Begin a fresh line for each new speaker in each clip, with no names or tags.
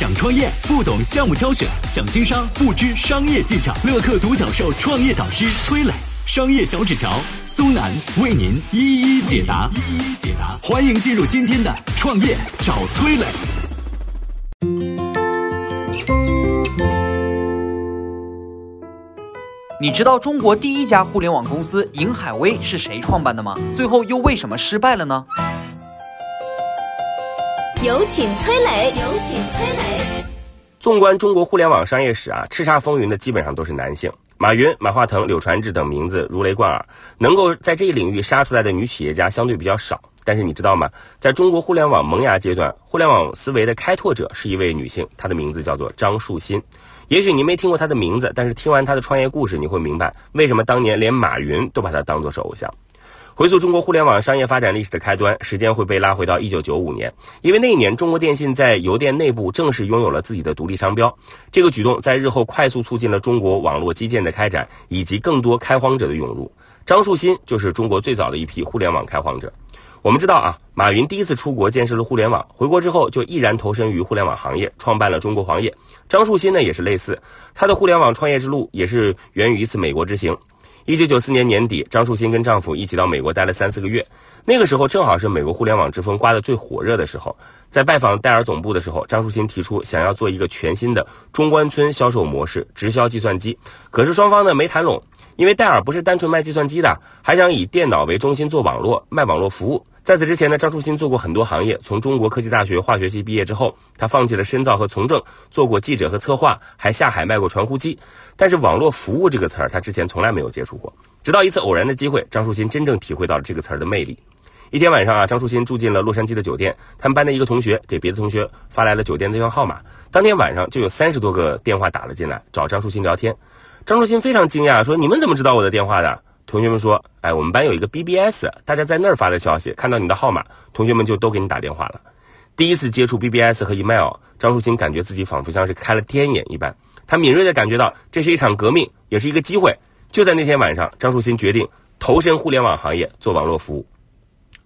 想创业不懂项目挑选，想经商不知商业技巧。乐客独角兽创业导师崔磊，商业小纸条苏南为您一一解答。一一解答，欢迎进入今天的创业找崔磊。
你知道中国第一家互联网公司银海威是谁创办的吗？最后又为什么失败了呢？
有请崔磊，有请崔磊。
纵观中国互联网商业史啊，叱咤风云的基本上都是男性，马云、马化腾、柳传志等名字如雷贯耳，能够在这一领域杀出来的女企业家相对比较少。但是你知道吗？在中国互联网萌芽阶段，互联网思维的开拓者是一位女性，她的名字叫做张树新。也许您没听过她的名字，但是听完她的创业故事，你会明白为什么当年连马云都把她当作是偶像。回溯中国互联网商业发展历史的开端，时间会被拉回到一九九五年，因为那一年中国电信在邮电内部正式拥有了自己的独立商标。这个举动在日后快速促进了中国网络基建的开展以及更多开荒者的涌入。张树新就是中国最早的一批互联网开荒者。我们知道啊，马云第一次出国见识了互联网，回国之后就毅然投身于互联网行业，创办了中国黄页。张树新呢也是类似，他的互联网创业之路也是源于一次美国之行。一九九四年年底，张树新跟丈夫一起到美国待了三四个月。那个时候正好是美国互联网之风刮得最火热的时候。在拜访戴尔总部的时候，张树新提出想要做一个全新的中关村销售模式，直销计算机。可是双方呢没谈拢，因为戴尔不是单纯卖计算机的，还想以电脑为中心做网络，卖网络服务。在此之前呢，张树新做过很多行业。从中国科技大学化学系毕业之后，他放弃了深造和从政，做过记者和策划，还下海卖过传呼机。但是“网络服务”这个词儿，他之前从来没有接触过。直到一次偶然的机会，张树新真正体会到了这个词儿的魅力。一天晚上啊，张树新住进了洛杉矶的酒店，他们班的一个同学给别的同学发来了酒店的电话号码。当天晚上就有三十多个电话打了进来，找张树新聊天。张树新非常惊讶，说：“你们怎么知道我的电话的？”同学们说：“哎，我们班有一个 BBS，大家在那儿发的消息，看到你的号码，同学们就都给你打电话了。”第一次接触 BBS 和 email，张树新感觉自己仿佛像是开了天眼一般。他敏锐的感觉到这是一场革命，也是一个机会。就在那天晚上，张树新决定投身互联网行业，做网络服务。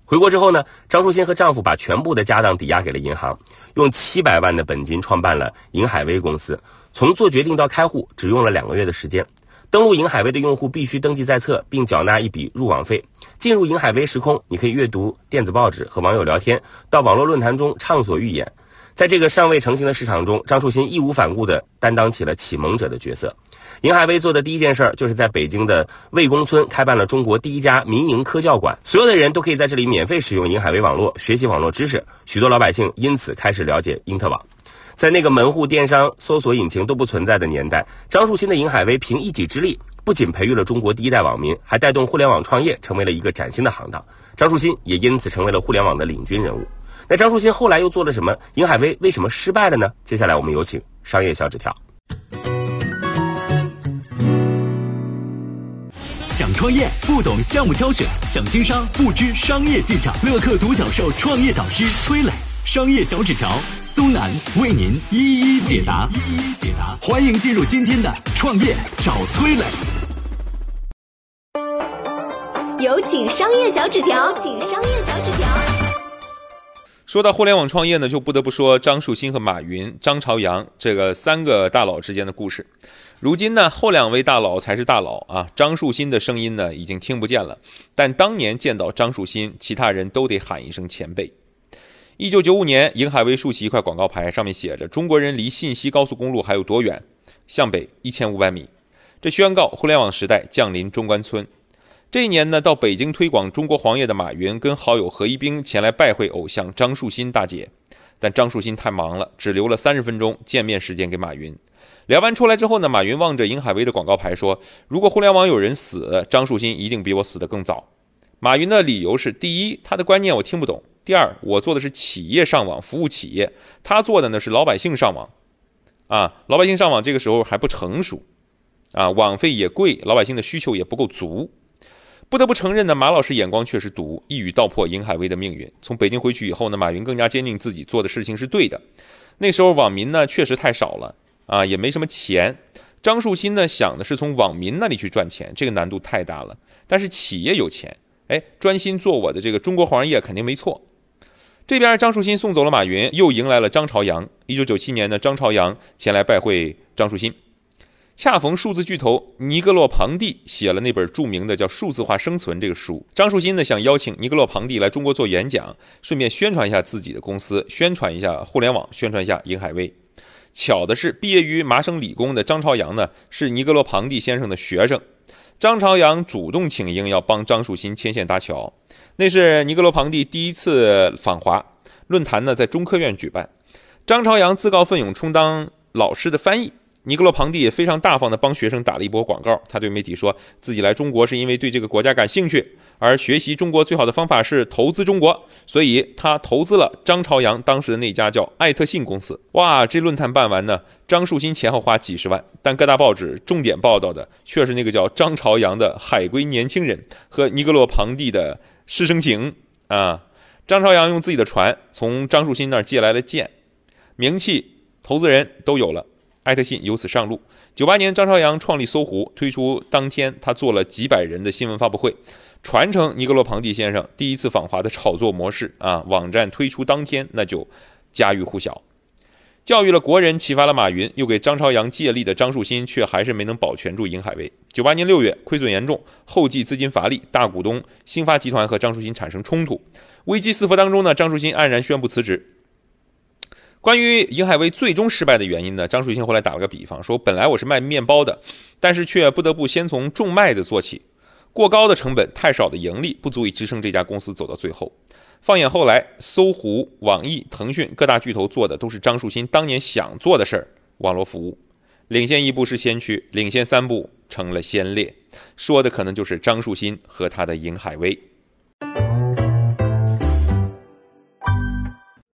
回国之后呢，张树新和丈夫把全部的家当抵押给了银行，用七百万的本金创办了银海威公司。从做决定到开户，只用了两个月的时间。登录银海威的用户必须登记在册，并缴纳一笔入网费。进入银海威时空，你可以阅读电子报纸和网友聊天，到网络论坛中畅所欲言。在这个尚未成型的市场中，张树新义无反顾地担当起了启蒙者的角色。银海威做的第一件事儿，就是在北京的魏公村开办了中国第一家民营科教馆，所有的人都可以在这里免费使用银海威网络，学习网络知识。许多老百姓因此开始了解因特网。在那个门户电商、搜索引擎都不存在的年代，张树新的银海威凭一己之力，不仅培育了中国第一代网民，还带动互联网创业成为了一个崭新的行当。张树新也因此成为了互联网的领军人物。那张树新后来又做了什么？银海威为什么失败了呢？接下来我们有请商业小纸条。
想创业不懂项目挑选，想经商不知商业技巧。乐客独角兽创业导师崔磊。商业小纸条，苏南为您一一解答。一一解答，欢迎进入今天的创业找崔磊。
有请商业小纸条，请商业小纸条。
说到互联网创业呢，就不得不说张树新和马云、张朝阳这个三个大佬之间的故事。如今呢，后两位大佬才是大佬啊！张树新的声音呢，已经听不见了，但当年见到张树新，其他人都得喊一声前辈。一九九五年，银海威竖起一块广告牌，上面写着：“中国人离信息高速公路还有多远？向北一千五百米。”这宣告互联网时代降临中关村。这一年呢，到北京推广中国黄页的马云跟好友何一冰前来拜会偶像张树新大姐，但张树新太忙了，只留了三十分钟见面时间给马云。聊完出来之后呢，马云望着银海威的广告牌说：“如果互联网有人死，张树新一定比我死得更早。”马云的理由是：第一，他的观念我听不懂。第二，我做的是企业上网服务企业，他做的呢是老百姓上网，啊，老百姓上网这个时候还不成熟，啊，网费也贵，老百姓的需求也不够足，不得不承认呢，马老师眼光确实毒，一语道破银海威的命运。从北京回去以后呢，马云更加坚定自己做的事情是对的。那时候网民呢确实太少了，啊，也没什么钱。张树新呢想的是从网民那里去赚钱，这个难度太大了。但是企业有钱，哎，专心做我的这个中国黄页肯定没错。这边张树新送走了马云，又迎来了张朝阳。一九九七年呢，张朝阳前来拜会张树新。恰逢数字巨头尼格洛庞蒂写了那本著名的叫《数字化生存》这个书，张树新呢想邀请尼格洛庞蒂来中国做演讲，顺便宣传一下自己的公司，宣传一下互联网，宣传一下银海威。巧的是，毕业于麻省理工的张朝阳呢是尼格洛庞蒂先生的学生，张朝阳主动请缨要帮张树新牵线搭桥。那是尼格罗庞蒂第一次访华，论坛呢在中科院举办，张朝阳自告奋勇充当老师的翻译。尼格罗庞蒂也非常大方地帮学生打了一波广告。他对媒体说自己来中国是因为对这个国家感兴趣，而学习中国最好的方法是投资中国，所以他投资了张朝阳当时的那家叫爱特信公司。哇，这论坛办完呢，张树新前后花几十万，但各大报纸重点报道的却是那个叫张朝阳的海归年轻人和尼格罗庞蒂的师生情啊。张朝阳用自己的船从张树新那儿借来了舰，名气、投资人都有了。艾特信由此上路。九八年，张朝阳创立搜狐，推出当天，他做了几百人的新闻发布会，传承尼格罗庞蒂先生第一次访华的炒作模式啊。网站推出当天，那就家喻户晓，教育了国人，启发了马云，又给张朝阳借力的张树新，却还是没能保全住银海威。九八年六月，亏损严重，后继资金乏力，大股东兴发集团和张树新产生冲突，危机四伏当中呢，张树新黯然宣布辞职。关于银海威最终失败的原因呢？张树新后来打了个比方，说本来我是卖面包的，但是却不得不先从种麦子做起，过高的成本，太少的盈利，不足以支撑这家公司走到最后。放眼后来，搜狐、网易、腾讯各大巨头做的都是张树新当年想做的事儿，网络服务，领先一步是先驱，领先三步成了先烈，说的可能就是张树新和他的银海威。